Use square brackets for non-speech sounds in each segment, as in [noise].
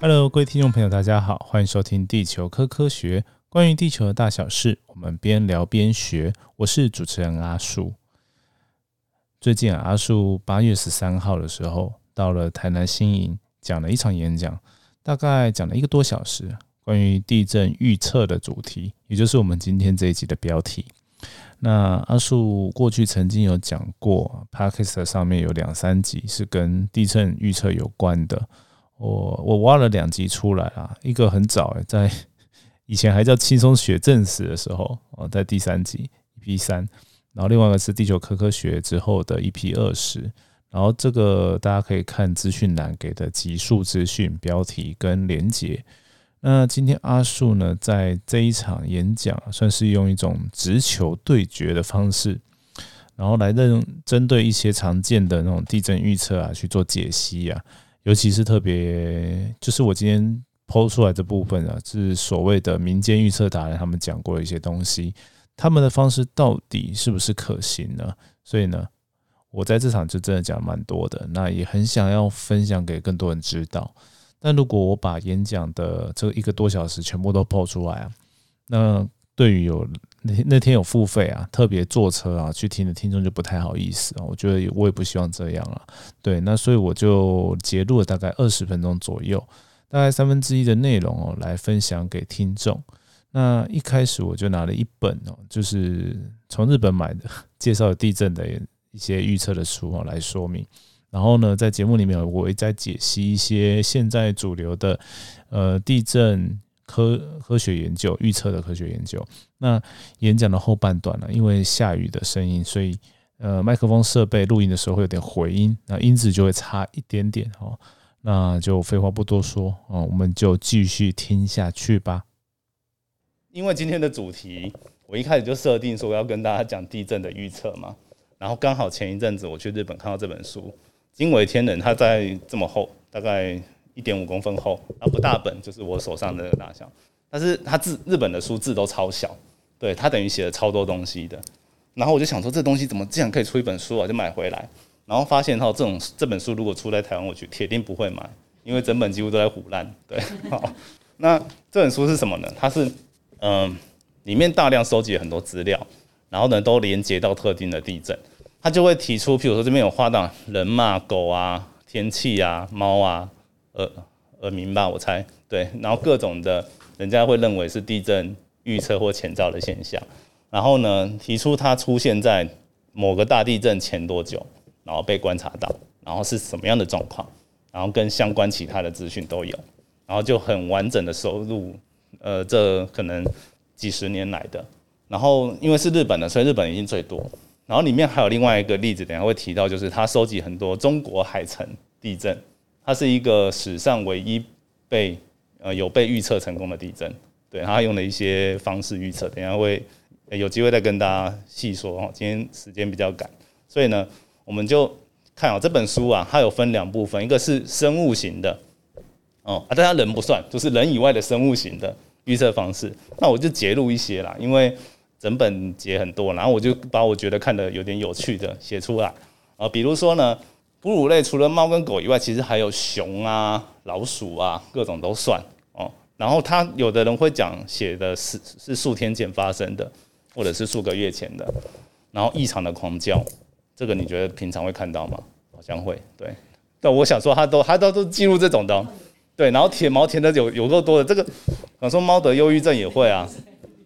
Hello，各位听众朋友，大家好，欢迎收听地球科科学，关于地球的大小事，我们边聊边学。我是主持人阿树。最近啊，阿树八月十三号的时候到了台南新营，讲了一场演讲，大概讲了一个多小时，关于地震预测的主题，也就是我们今天这一集的标题。那阿树过去曾经有讲过 p a k i s t 上面有两三集是跟地震预测有关的。我我挖了两集出来啊，一个很早诶，在 [laughs] 以前还叫轻松学正史的时候哦，在第三集 EP 三，然后另外一个是地球科科学之后的 EP 二十，然后这个大家可以看资讯栏给的集数资讯标题跟连结。那今天阿树呢，在这一场演讲算是用一种直球对决的方式，然后来认针对一些常见的那种地震预测啊去做解析啊。尤其是特别，就是我今天抛出来这部分啊，是所谓的民间预测达人他们讲过的一些东西，他们的方式到底是不是可行呢？所以呢，我在这场就真的讲蛮多的，那也很想要分享给更多人知道。但如果我把演讲的这一个多小时全部都抛出来啊，那对于有那那天有付费啊，特别坐车啊去听的听众就不太好意思啊。我觉得我也不希望这样啊。对，那所以我就截录了大概二十分钟左右，大概三分之一的内容哦，来分享给听众。那一开始我就拿了一本哦，就是从日本买的，介绍地震的一些预测的书哦来说明。然后呢，在节目里面我也在解析一些现在主流的呃地震。科科学研究预测的科学研究。那演讲的后半段呢，因为下雨的声音，所以呃麦克风设备录音的时候会有点回音，那音质就会差一点点哦。那就废话不多说哦，我们就继续听下去吧。因为今天的主题，我一开始就设定说要跟大家讲地震的预测嘛。然后刚好前一阵子我去日本看到这本书《惊为天人》，它在这么厚，大概。一点五公分厚，啊不大本，就是我手上的大小。但是它字日本的书字都超小，对，它等于写了超多东西的。然后我就想说，这东西怎么竟然可以出一本书啊？就买回来，然后发现哈，这种这本书如果出在台湾，我去铁定不会买，因为整本几乎都在腐烂。对，好，那这本书是什么呢？它是嗯，里面大量收集很多资料，然后呢都连接到特定的地震，它就会提出，譬如说这边有画到人嘛、狗啊、天气啊、猫啊。耳耳鸣吧，我猜。对，然后各种的，人家会认为是地震预测或前兆的现象，然后呢，提出它出现在某个大地震前多久，然后被观察到，然后是什么样的状况，然后跟相关其他的资讯都有，然后就很完整的收录，呃，这可能几十年来的，然后因为是日本的，所以日本已经最多，然后里面还有另外一个例子，等下会提到，就是他收集很多中国海城地震。它是一个史上唯一被呃有被预测成功的地震，对，他用了一些方式预测，等下会有机会再跟大家细说哦。今天时间比较赶，所以呢，我们就看啊这本书啊，它有分两部分，一个是生物型的哦啊，大家人不算，就是人以外的生物型的预测方式。那我就截录一些啦，因为整本截很多，然后我就把我觉得看的有点有趣的写出来啊，比如说呢。哺乳类除了猫跟狗以外，其实还有熊啊、老鼠啊，各种都算哦。然后他有的人会讲写的是是数天前发生的，或者是数个月前的，然后异常的狂叫，这个你觉得平常会看到吗？好像会，对。但我想说，他都 [laughs] 他都都记录这种的，对。然后舔毛舔的有有够多的，这个想说猫得忧郁症也会啊，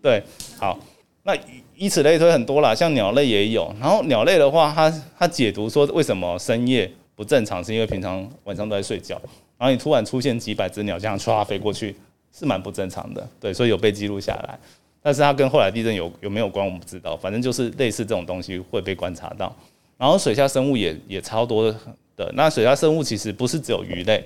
对。好，那。以此类推很多啦，像鸟类也有。然后鸟类的话，它它解读说为什么深夜不正常，是因为平常晚上都在睡觉。然后你突然出现几百只鸟这样唰飞过去，是蛮不正常的。对，所以有被记录下来。但是它跟后来地震有有没有关，我们不知道。反正就是类似这种东西会被观察到。然后水下生物也也超多的。那水下生物其实不是只有鱼类，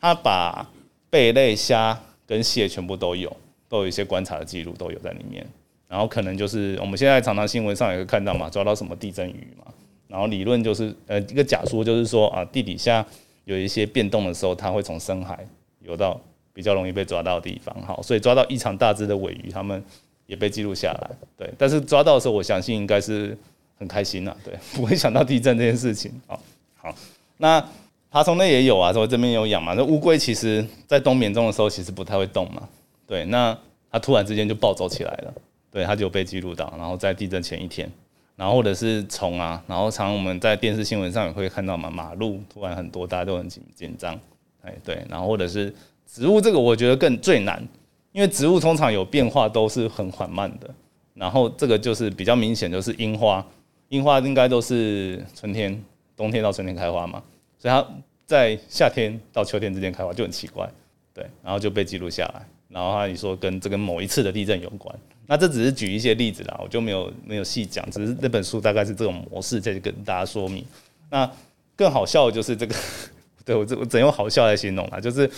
它把贝类、虾跟蟹全部都有，都有一些观察的记录都有在里面。然后可能就是我们现在常常新闻上也会看到嘛，抓到什么地震鱼嘛。然后理论就是呃一个假说就是说啊地底下有一些变动的时候，它会从深海游到比较容易被抓到的地方。好，所以抓到异常大只的尾鱼，他们也被记录下来。对，但是抓到的时候，我相信应该是很开心呐。对，[laughs] 不会想到地震这件事情。好，好，那爬虫类也有啊，说这边有养嘛。那乌龟其实在冬眠中的时候其实不太会动嘛，对，那它突然之间就暴走起来了，对，它就被记录到，然后在地震前一天，然后或者是虫啊，然后常我们在电视新闻上也会看到嘛，马路突然很多，大家都很紧紧张，哎对，然后或者是植物，这个我觉得更最难，因为植物通常有变化都是很缓慢的，然后这个就是比较明显，就是樱花，樱花应该都是春天、冬天到春天开花嘛。所以它在夏天到秋天之间开花就很奇怪，对，然后就被记录下来。然后他你说跟这跟某一次的地震有关，那这只是举一些例子啦，我就没有没有细讲，只是那本书大概是这种模式在跟大家说明。那更好笑的就是这个，[laughs] 对我这我怎用好笑来形容啊？就是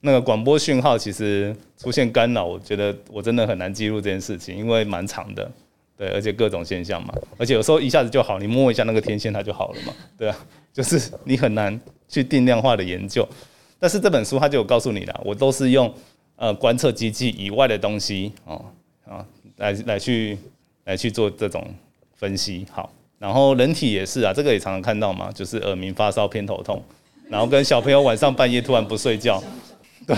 那个广播讯号其实出现干扰，我觉得我真的很难记录这件事情，因为蛮长的，对，而且各种现象嘛，而且有时候一下子就好，你摸一下那个天线它就好了嘛，[laughs] 对啊。就是你很难去定量化的研究，但是这本书它就有告诉你了，我都是用呃观测机器以外的东西哦啊来来去来去做这种分析。好，然后人体也是啊，这个也常常看到嘛，就是耳鸣、发烧、偏头痛，然后跟小朋友晚上半夜突然不睡觉，对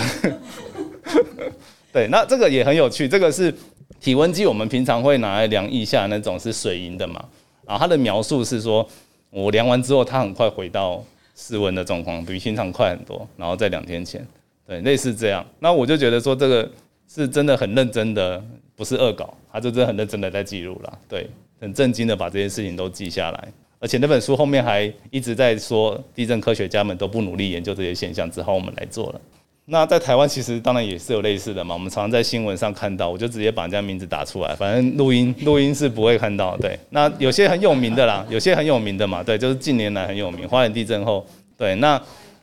[laughs] 对，那这个也很有趣，这个是体温计，我们平常会拿来量一下那种是水银的嘛，啊，它的描述是说。我量完之后，它很快回到室温的状况，比平常快很多。然后在两天前，对，类似这样。那我就觉得说，这个是真的很认真的，不是恶搞，他就真的很认真的在记录了。对，很震惊的把这些事情都记下来。而且那本书后面还一直在说，地震科学家们都不努力研究这些现象，只好我们来做了。那在台湾其实当然也是有类似的嘛，我们常常在新闻上看到，我就直接把人家名字打出来，反正录音 [laughs] 录音是不会看到。对，那有些很有名的啦，[laughs] 有些很有名的嘛，对，就是近年来很有名，花莲地震后，对，那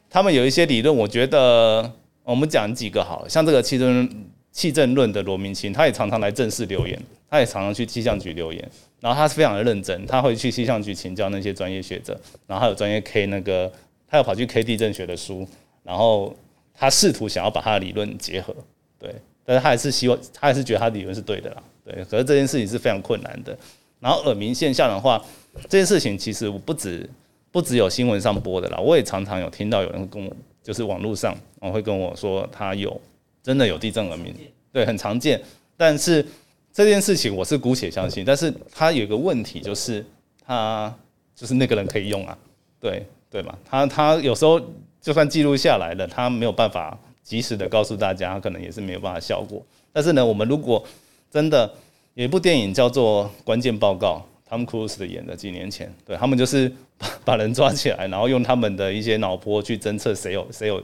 他们有一些理论，我觉得我们讲几个好，像这个气震气震论的罗明清，他也常常来正式留言，他也常常去气象局留言，然后他是非常的认真，他会去气象局请教那些专业学者，然后还有专业 K 那个，他要跑去 K 地震学的书，然后。他试图想要把他的理论结合，对，但是他还是希望，他还是觉得他理论是对的啦，对。可是这件事情是非常困难的。然后耳鸣现象的话，这件事情其实我不止不只有新闻上播的啦，我也常常有听到有人跟我，就是网络上，我会跟我说他有真的有地震耳鸣，对，很常见。但是这件事情我是姑且相信，但是他有一个问题就是他就是那个人可以用啊，对对嘛，他他有时候。就算记录下来了，他没有办法及时的告诉大家，可能也是没有办法效果。但是呢，我们如果真的有一部电影叫做《关键报告》，Tom Cruise 的演的，几年前，对他们就是把把人抓起来，然后用他们的一些脑波去侦测谁有谁有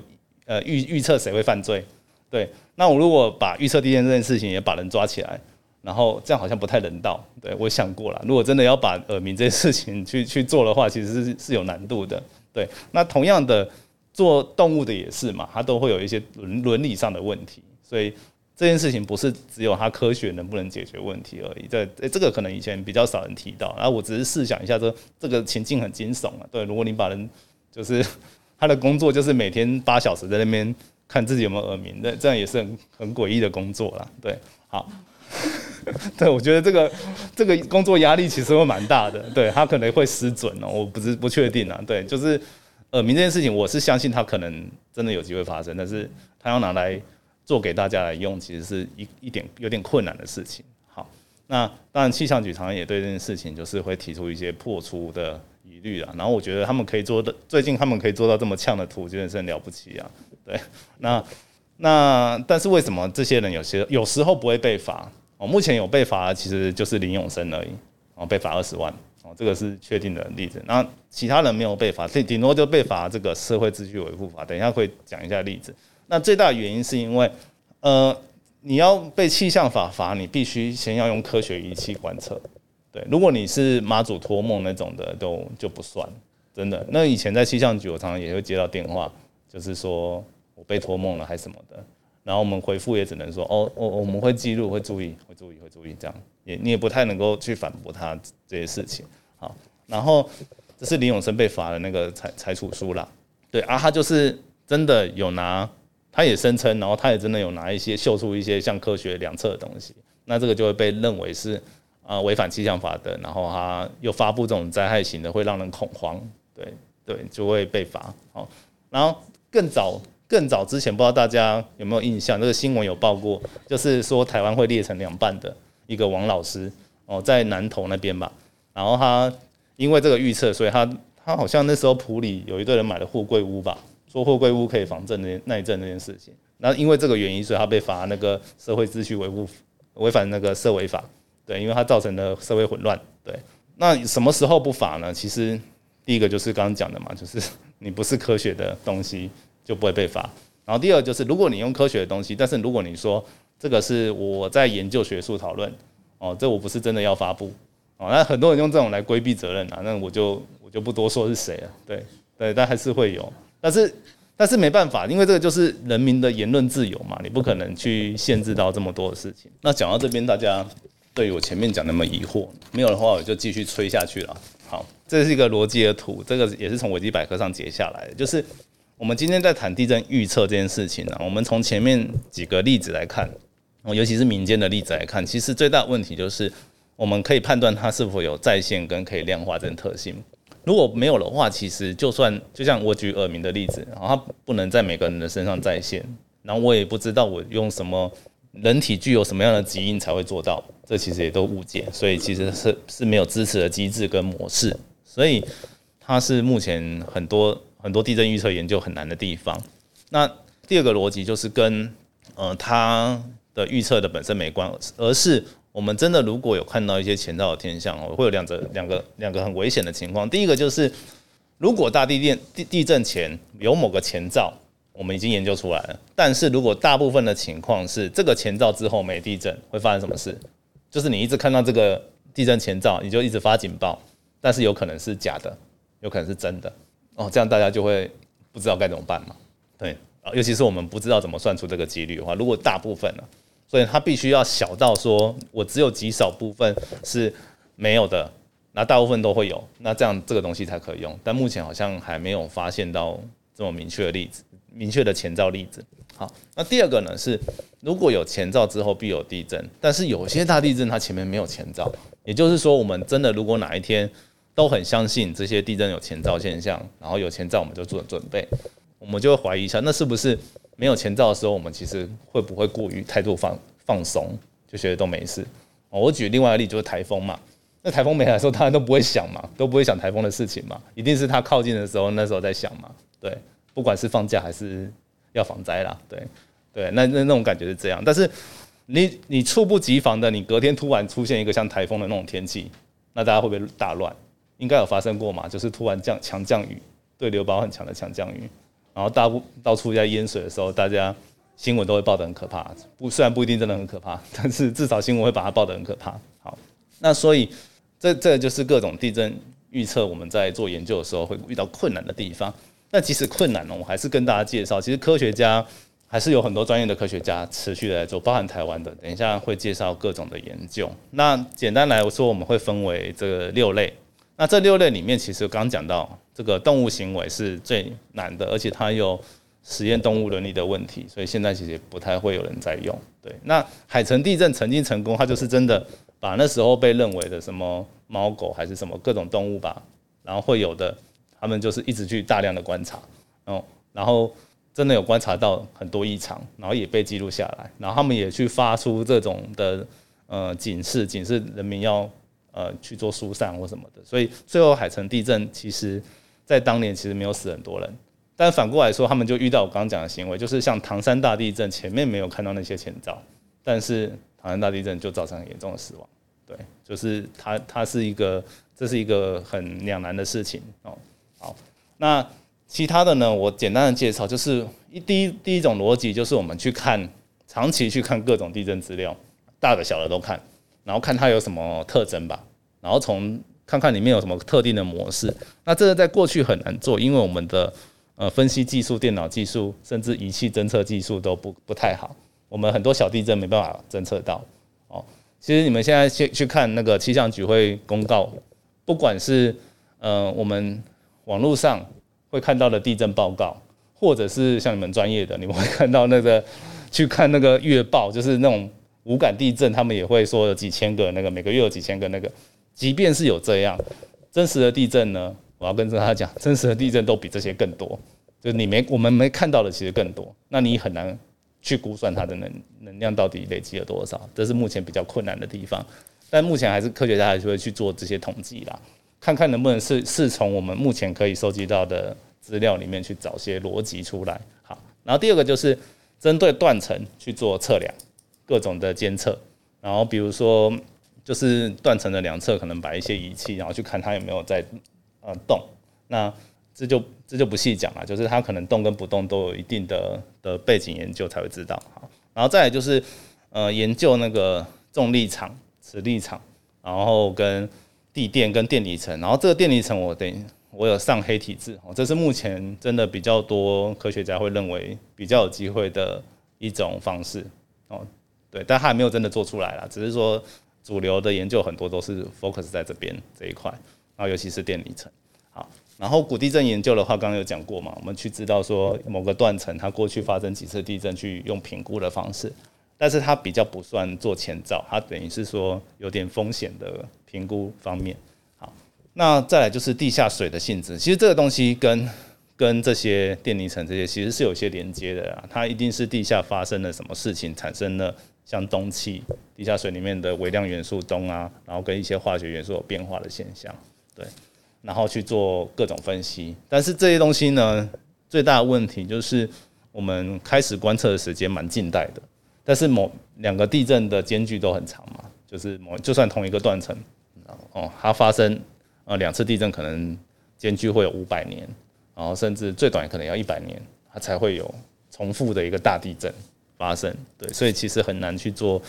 呃预预测谁会犯罪。对，那我如果把预测地震这件事情也把人抓起来，然后这样好像不太人道。对我想过了，如果真的要把耳鸣这件事情去去做的话，其实是是有难度的。对，那同样的。做动物的也是嘛，它都会有一些伦伦理上的问题，所以这件事情不是只有它科学能不能解决问题而已。这这个可能以前比较少人提到，然后我只是试想一下，这这个情境很惊悚啊。对，如果你把人就是 [laughs] 他的工作就是每天八小时在那边看自己有没有耳鸣，那这样也是很很诡异的工作啦。对，好，[laughs] 对我觉得这个这个工作压力其实会蛮大的，对他可能会失准哦，我不是不确定啊。对，就是。耳鸣这件事情，我是相信他可能真的有机会发生，但是他要拿来做给大家来用，其实是一一点有点困难的事情。好，那当然气象局常常也对这件事情就是会提出一些破除的疑虑啊。然后我觉得他们可以做的，最近他们可以做到这么呛的图，真的是很了不起啊。对，那那但是为什么这些人有些有时候不会被罚？哦，目前有被罚其实就是林永生而已，哦，被罚二十万。哦这个是确定的例子，那其他人没有被罚，顶顶多就被罚这个社会秩序维护法。等一下会讲一下例子。那最大的原因是因为，呃，你要被气象法罚，你必须先要用科学仪器观测。对，如果你是妈祖托梦那种的，都就不算。真的，那以前在气象局，我常常也会接到电话，就是说我被托梦了还是什么的，然后我们回复也只能说，哦，我我们会记录，会注意，会注意，会注意，这样也你也不太能够去反驳他这些事情。好，然后这是林永生被罚的那个裁裁处书啦。对啊，他就是真的有拿，他也声称，然后他也真的有拿一些秀出一些像科学两侧的东西，那这个就会被认为是啊违反气象法的，然后他又发布这种灾害型的，会让人恐慌，对对，就会被罚。好，然后更早更早之前，不知道大家有没有印象，这个新闻有报过，就是说台湾会裂成两半的一个王老师哦，在南投那边吧。然后他因为这个预测，所以他他好像那时候普里有一个人买了货柜屋吧，说货柜屋可以防震那那一阵那件事情。那因为这个原因，所以他被罚那个社会秩序维护违反那个社违法。对，因为它造成的社会混乱。对，那什么时候不罚呢？其实第一个就是刚刚讲的嘛，就是你不是科学的东西就不会被罚。然后第二就是，如果你用科学的东西，但是如果你说这个是我在研究学术讨论，哦，这我不是真的要发布，哦，那很多人用这种来规避责任啊，那我就我就不多说是谁了。对，对，但还是会有，但是但是没办法，因为这个就是人民的言论自由嘛，你不可能去限制到这么多的事情。那讲到这边，大家。对我前面讲那么疑惑，没有的话我就继续吹下去了。好，这是一个逻辑的图，这个也是从维基百科上截下来的。就是我们今天在谈地震预测这件事情呢，我们从前面几个例子来看，尤其是民间的例子来看，其实最大的问题就是我们可以判断它是否有在线跟可以量化这种特性。如果没有的话，其实就算就像我举耳鸣的例子，然后它不能在每个人的身上在线，然后我也不知道我用什么。人体具有什么样的基因才会做到？这其实也都误解，所以其实是是没有支持的机制跟模式，所以它是目前很多很多地震预测研究很难的地方。那第二个逻辑就是跟呃它的预测的本身没关，而是我们真的如果有看到一些前兆的天象哦，会有两个两个两个很危险的情况。第一个就是如果大地电地地震前有某个前兆。我们已经研究出来了，但是如果大部分的情况是这个前兆之后没地震，会发生什么事？就是你一直看到这个地震前兆，你就一直发警报，但是有可能是假的，有可能是真的哦，这样大家就会不知道该怎么办嘛。对啊，尤其是我们不知道怎么算出这个几率的话，如果大部分呢，所以它必须要小到说我只有极少部分是没有的，那大部分都会有，那这样这个东西才可以用。但目前好像还没有发现到这么明确的例子。明确的前兆例子。好，那第二个呢是，如果有前兆之后必有地震，但是有些大地震它前面没有前兆，也就是说，我们真的如果哪一天都很相信这些地震有前兆现象，然后有前兆我们就做准备，我们就会怀疑一下，那是不是没有前兆的时候，我们其实会不会过于态度放放松，就觉得都没事？我举另外一个例就是台风嘛，那台风没来的时候，大家都不会想嘛，都不会想台风的事情嘛，一定是它靠近的时候，那时候在想嘛，对。不管是放假还是要防灾啦，对对，那那那种感觉是这样。但是你你猝不及防的，你隔天突然出现一个像台风的那种天气，那大家会不会大乱？应该有发生过嘛？就是突然降强降雨，对流包很强的强降雨，然后大部到处在淹水的时候，大家新闻都会报得很可怕。不，虽然不一定真的很可怕，[laughs] 但是至少新闻会把它报得很可怕。好，那所以这这就是各种地震预测，我们在做研究的时候会遇到困难的地方。那即使困难呢，我还是跟大家介绍，其实科学家还是有很多专业的科学家持续的在做，包含台湾的。等一下会介绍各种的研究。那简单来说，我们会分为这六类。那这六类里面，其实刚讲到这个动物行为是最难的，而且它有实验动物伦理的问题，所以现在其实不太会有人在用。对，那海城地震曾经成功，它就是真的把那时候被认为的什么猫狗还是什么各种动物吧，然后会有的。他们就是一直去大量的观察，哦，然后真的有观察到很多异常，然后也被记录下来，然后他们也去发出这种的呃警示，警示人民要呃去做疏散或什么的。所以最后海城地震其实，在当年其实没有死很多人，但反过来说，他们就遇到我刚刚讲的行为，就是像唐山大地震前面没有看到那些前兆，但是唐山大地震就造成很严重的死亡。对，就是它它是一个这是一个很两难的事情哦。好，那其他的呢？我简单的介绍，就是一第一第一种逻辑，就是我们去看长期去看各种地震资料，大的小的都看，然后看它有什么特征吧，然后从看看里面有什么特定的模式。那这个在过去很难做，因为我们的呃分析技术、电脑技术，甚至仪器侦测技术都不不太好，我们很多小地震没办法侦测到。哦，其实你们现在去去看那个气象局会公告，不管是呃我们。网络上会看到的地震报告，或者是像你们专业的，你们会看到那个去看那个月报，就是那种无感地震，他们也会说有几千个那个，每个月有几千个那个。即便是有这样真实的地震呢，我要跟大家讲，真实的地震都比这些更多。就你没我们没看到的其实更多，那你很难去估算它的能能量到底累积了多少，这是目前比较困难的地方。但目前还是科学家还是会去做这些统计啦，看看能不能是是从我们目前可以收集到的资料里面去找些逻辑出来。好，然后第二个就是针对断层去做测量，各种的监测，然后比如说就是断层的两侧可能摆一些仪器，然后去看它有没有在呃动。那这就这就不细讲了，就是它可能动跟不动都有一定的的背景研究才会知道。好，然后再来就是呃研究那个重力场。磁力场，然后跟地电跟电离层，然后这个电离层我等我有上黑体字哦，这是目前真的比较多科学家会认为比较有机会的一种方式哦，对，但还没有真的做出来啦，只是说主流的研究很多都是 focus 在这边这一块，然后尤其是电离层。好，然后古地震研究的话，刚刚有讲过嘛，我们去知道说某个断层它过去发生几次地震，去用评估的方式。但是它比较不算做前兆，它等于是说有点风险的评估方面。好，那再来就是地下水的性质，其实这个东西跟跟这些电离层这些其实是有些连接的啊。它一定是地下发生了什么事情，产生了像氡气，地下水里面的微量元素氡啊，然后跟一些化学元素有变化的现象，对，然后去做各种分析。但是这些东西呢，最大的问题就是我们开始观测的时间蛮近代的。但是某两个地震的间距都很长嘛，就是某就算同一个断层，哦，它发生呃两次地震可能间距会有五百年，然后甚至最短可能要一百年，它才会有重复的一个大地震发生。对，所以其实很难去做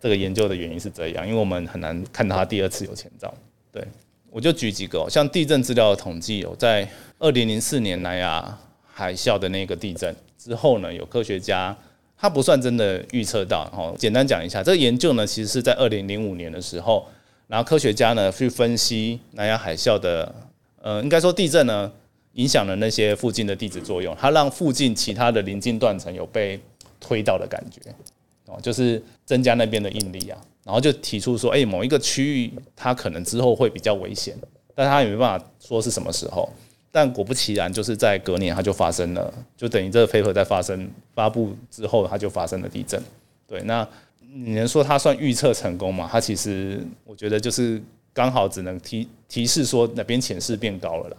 这个研究的原因是这样，因为我们很难看到它第二次有前兆。对，我就举几个，像地震资料的统计，有在二零零四年南亚海啸的那个地震之后呢，有科学家。它不算真的预测到，哦，简单讲一下，这个研究呢，其实是在二零零五年的时候，然后科学家呢去分析南亚海啸的，呃，应该说地震呢影响了那些附近的地质作用，它让附近其他的临近断层有被推到的感觉，哦，就是增加那边的应力啊，然后就提出说，哎，某一个区域它可能之后会比较危险，但它也没办法说是什么时候。但果不其然，就是在隔年它就发生了，就等于这个 paper 在发生发布之后，它就发生了地震。对，那你能说它算预测成功吗？它其实我觉得就是刚好只能提提示说哪边潜势变高了啦。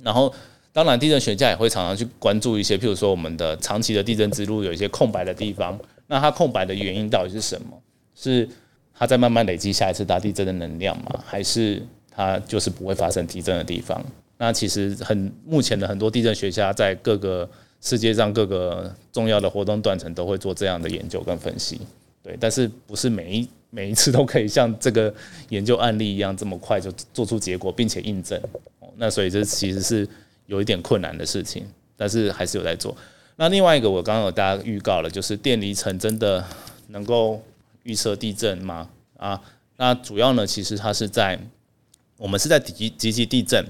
然后，当然地震学家也会常常去关注一些，譬如说我们的长期的地震之路有一些空白的地方，那它空白的原因到底是什么？是它在慢慢累积下一次大地震的能量吗？还是它就是不会发生地震的地方？那其实很目前的很多地震学家在各个世界上各个重要的活动断层都会做这样的研究跟分析，对，但是不是每一每一次都可以像这个研究案例一样这么快就做出结果并且印证，那所以这其实是有一点困难的事情，但是还是有在做。那另外一个我刚刚有大家预告了，就是电离层真的能够预测地震吗？啊，那主要呢其实它是在我们是在极极级地震。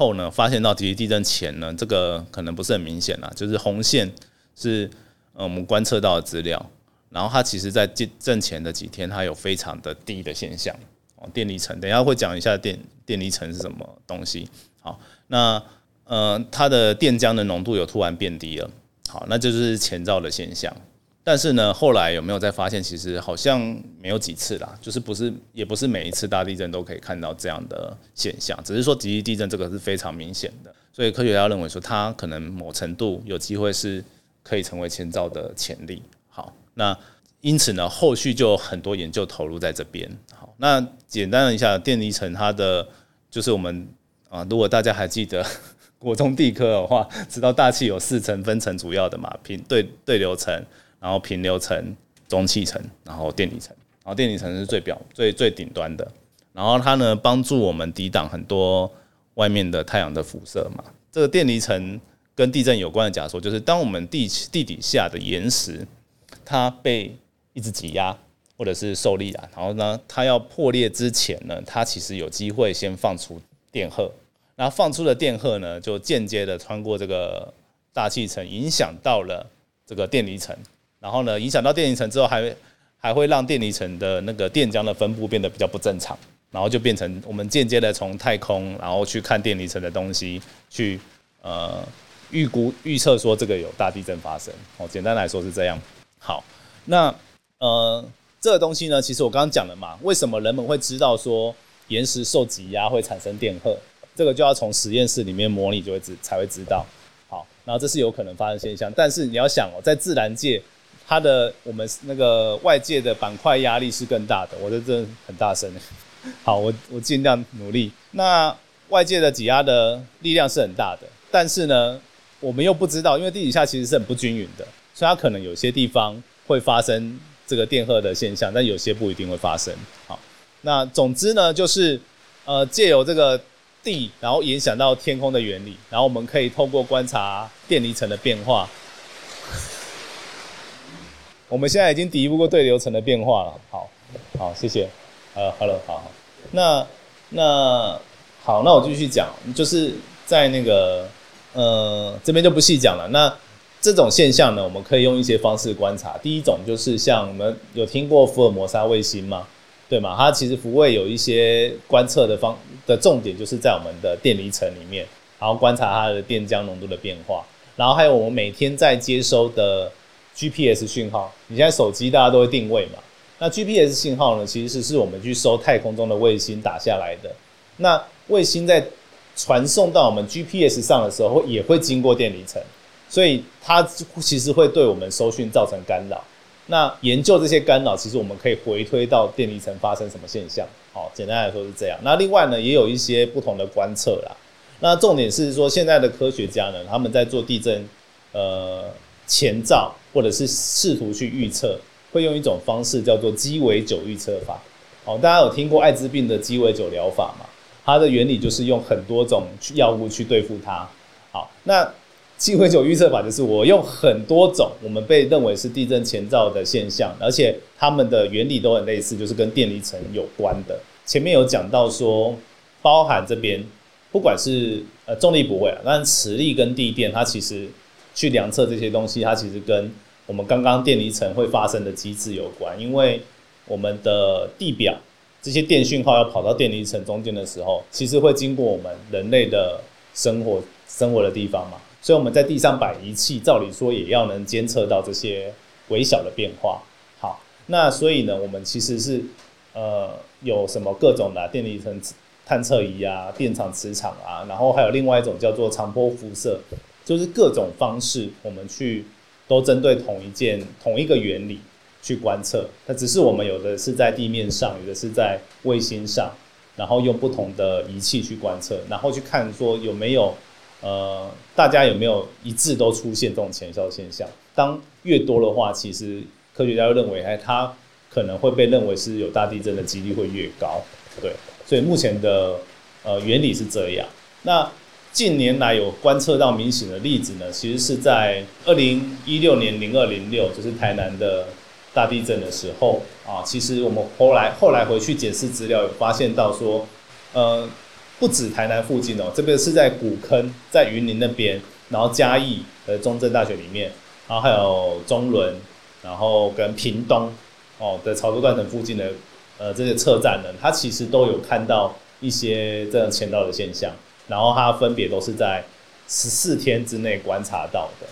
后呢，发现到极地震前呢，这个可能不是很明显了，就是红线是呃我们观测到的资料，然后它其实在地震前的几天，它有非常的低的现象哦，电离层，等下会讲一下电电离层是什么东西。好，那呃它的电浆的浓度有突然变低了，好，那就是前兆的现象。但是呢，后来有没有再发现？其实好像没有几次啦，就是不是也不是每一次大地震都可以看到这样的现象，只是说极地地震这个是非常明显的，所以科学家认为说它可能某程度有机会是可以成为前兆的潜力。好，那因此呢，后续就很多研究投入在这边。好，那简单一下电离层，它的就是我们啊，如果大家还记得国中地科的话，知道大气有四层分层，主要的嘛，平对对流层。然后平流层、中气层，然后电离层，然后电离层是最表、最最顶端的。然后它呢，帮助我们抵挡很多外面的太阳的辐射嘛。这个电离层跟地震有关的假说，就是当我们地地底下的岩石它被一直挤压或者是受力啊，然后呢，它要破裂之前呢，它其实有机会先放出电荷。然后放出的电荷呢，就间接的穿过这个大气层，影响到了这个电离层。然后呢，影响到电离层之后，还还会让电离层的那个电浆的分布变得比较不正常，然后就变成我们间接的从太空，然后去看电离层的东西，去呃预估预测说这个有大地震发生。哦，简单来说是这样。好，那呃，这个东西呢，其实我刚刚讲了嘛，为什么人们会知道说岩石受挤压会产生电荷？这个就要从实验室里面模拟就会知才会知道。好，然后这是有可能发生现象，但是你要想哦，在自然界，它的我们那个外界的板块压力是更大的。我这真的很大声。[laughs] 好，我我尽量努力。那外界的挤压的力量是很大的，但是呢，我们又不知道，因为地底下其实是很不均匀的，所以它可能有些地方会发生这个电荷的现象，但有些不一定会发生。好，那总之呢，就是呃，借由这个。地，然后影响到天空的原理，然后我们可以透过观察电离层的变化。我们现在已经抵不过对流层的变化了。好，好，谢谢。呃，Hello，好好。那那好，那我继续讲，就是在那个呃这边就不细讲了。那这种现象呢，我们可以用一些方式观察。第一种就是像我们有听过福尔摩沙卫星吗？对嘛？它其实福卫有一些观测的方的重点，就是在我们的电离层里面，然后观察它的电浆浓度的变化，然后还有我们每天在接收的 GPS 讯号。你现在手机大家都会定位嘛？那 GPS 信号呢，其实是我们去收太空中的卫星打下来的。那卫星在传送到我们 GPS 上的时候，也会经过电离层，所以它其实会对我们收讯造成干扰。那研究这些干扰，其实我们可以回推到电离层发生什么现象。好，简单来说是这样。那另外呢，也有一些不同的观测啦。那重点是说，现在的科学家呢，他们在做地震呃前兆，或者是试图去预测，会用一种方式叫做鸡尾酒预测法。好，大家有听过艾滋病的鸡尾酒疗法吗？它的原理就是用很多种药物去对付它。好，那。鸡尾酒预测法就是我用很多种我们被认为是地震前兆的现象，而且它们的原理都很类似，就是跟电离层有关的。前面有讲到说，包含这边不管是呃重力不会啊，但磁力跟地电，它其实去量测这些东西，它其实跟我们刚刚电离层会发生的机制有关。因为我们的地表这些电讯号要跑到电离层中间的时候，其实会经过我们人类的生活生活的地方嘛。所以我们在地上摆仪器，照理说也要能监测到这些微小的变化。好，那所以呢，我们其实是呃有什么各种的电离层探测仪啊、电场磁场啊，然后还有另外一种叫做长波辐射，就是各种方式我们去都针对同一件同一个原理去观测。那只是我们有的是在地面上，有的是在卫星上，然后用不同的仪器去观测，然后去看说有没有。呃，大家有没有一致都出现这种前哨现象？当越多的话，其实科学家会认为，哎，它可能会被认为是有大地震的几率会越高。对，所以目前的呃原理是这样。那近年来有观测到明显的例子呢，其实是在二零一六年零二零六，就是台南的大地震的时候啊。其实我们后来后来回去检视资料，有发现到说，呃。不止台南附近哦，这边是在古坑，在云林那边，然后嘉义的中正大学里面，然后还有中仑，然后跟屏东哦的潮州断层附近的呃这些车站呢，它其实都有看到一些这样签到的现象，然后它分别都是在十四天之内观察到的。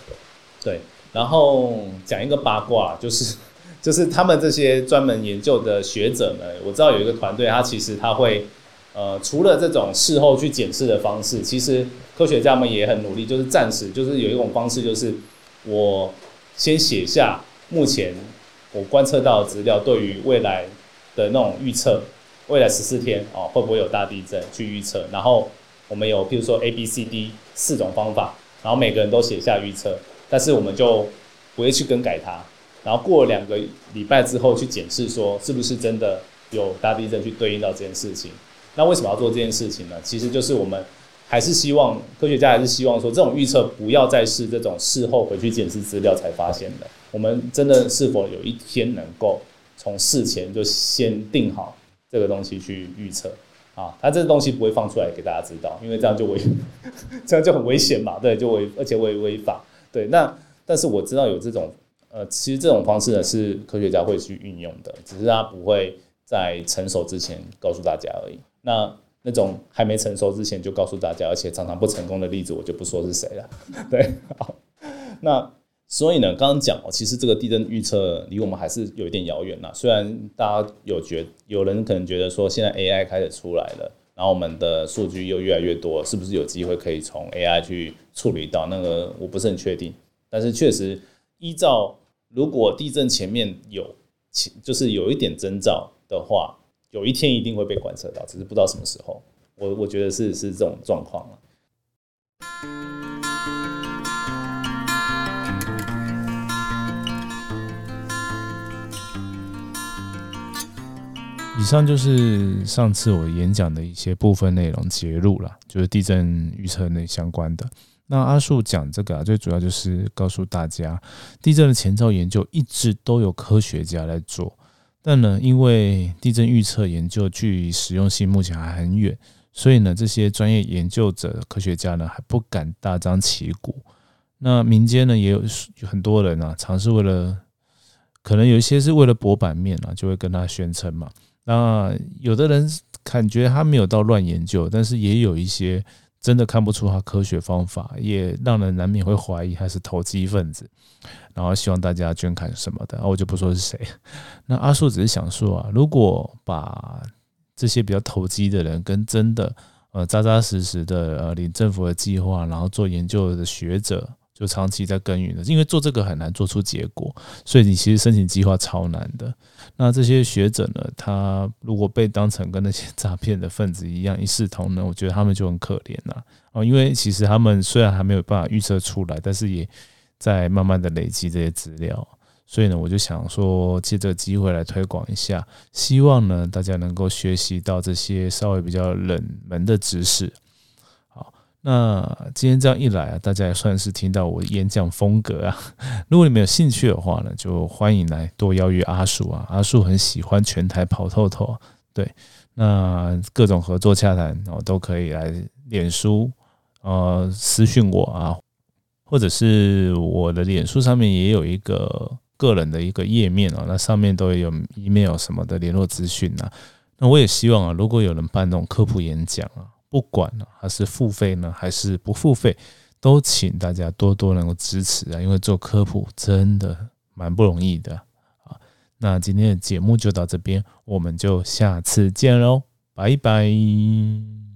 对，然后讲一个八卦，就是就是他们这些专门研究的学者呢，我知道有一个团队，他其实他会。呃，除了这种事后去检视的方式，其实科学家们也很努力，就是暂时就是有一种方式，就是我先写下目前我观测到的资料，对于未来的那种预测，未来十四天哦会不会有大地震去预测，然后我们有譬如说 A、B、C、D 四种方法，然后每个人都写下预测，但是我们就不会去更改它，然后过两个礼拜之后去检视，说是不是真的有大地震去对应到这件事情。那为什么要做这件事情呢？其实就是我们还是希望科学家还是希望说，这种预测不要再是这种事后回去检视资料才发现的。我们真的是否有一天能够从事前就先定好这个东西去预测啊？它这个东西不会放出来给大家知道，因为这样就危，[laughs] 这样就很危险嘛。对，就违，而且违违法。对，那但是我知道有这种呃，其实这种方式呢是科学家会去运用的，只是他不会在成熟之前告诉大家而已。那那种还没成熟之前就告诉大家，而且常常不成功的例子，我就不说是谁了。[laughs] 对，好，那所以呢，刚刚讲哦，其实这个地震预测离我们还是有一点遥远呐。虽然大家有觉，有人可能觉得说，现在 AI 开始出来了，然后我们的数据又越来越多，是不是有机会可以从 AI 去处理到那个？我不是很确定。但是确实，依照如果地震前面有，就是有一点征兆的话，有一天一定会被观测到，只是不知道什么时候。我我觉得是是这种状况以上就是上次我演讲的一些部分内容节录了，就是地震预测那相关的。那阿树讲这个啊，最主要就是告诉大家，地震的前兆研究一直都有科学家在做，但呢，因为地震预测研究距实用性目前还很远，所以呢，这些专业研究者、科学家呢还不敢大张旗鼓。那民间呢也有很多人啊，尝试为了，可能有一些是为了博版面啊，就会跟他宣称嘛。那有的人感觉他没有到乱研究，但是也有一些真的看不出他科学方法，也让人难免会怀疑他是投机分子，然后希望大家捐款什么的，我就不说是谁。那阿树只是想说啊，如果把这些比较投机的人跟真的呃扎扎实实的呃领政府的计划，然后做研究的学者。就长期在耕耘的，因为做这个很难做出结果，所以你其实申请计划超难的。那这些学者呢，他如果被当成跟那些 [laughs] 诈骗的分子一样一视同仁，我觉得他们就很可怜呐。哦，因为其实他们虽然还没有办法预测出来，但是也在慢慢的累积这些资料。所以呢，我就想说借这个机会来推广一下，希望呢大家能够学习到这些稍微比较冷门的知识。那今天这样一来啊，大家也算是听到我演讲风格啊。[laughs] 如果你们有兴趣的话呢，就欢迎来多邀约阿树啊。阿树很喜欢全台跑透透，对，那各种合作洽谈哦都可以来脸书呃私讯我啊，或者是我的脸书上面也有一个个人的一个页面啊，那上面都有 email 什么的联络资讯啊。那我也希望啊，如果有人办那种科普演讲啊。不管呢，还是付费呢，还是不付费，都请大家多多能够支持啊！因为做科普真的蛮不容易的啊。那今天的节目就到这边，我们就下次见喽，拜拜。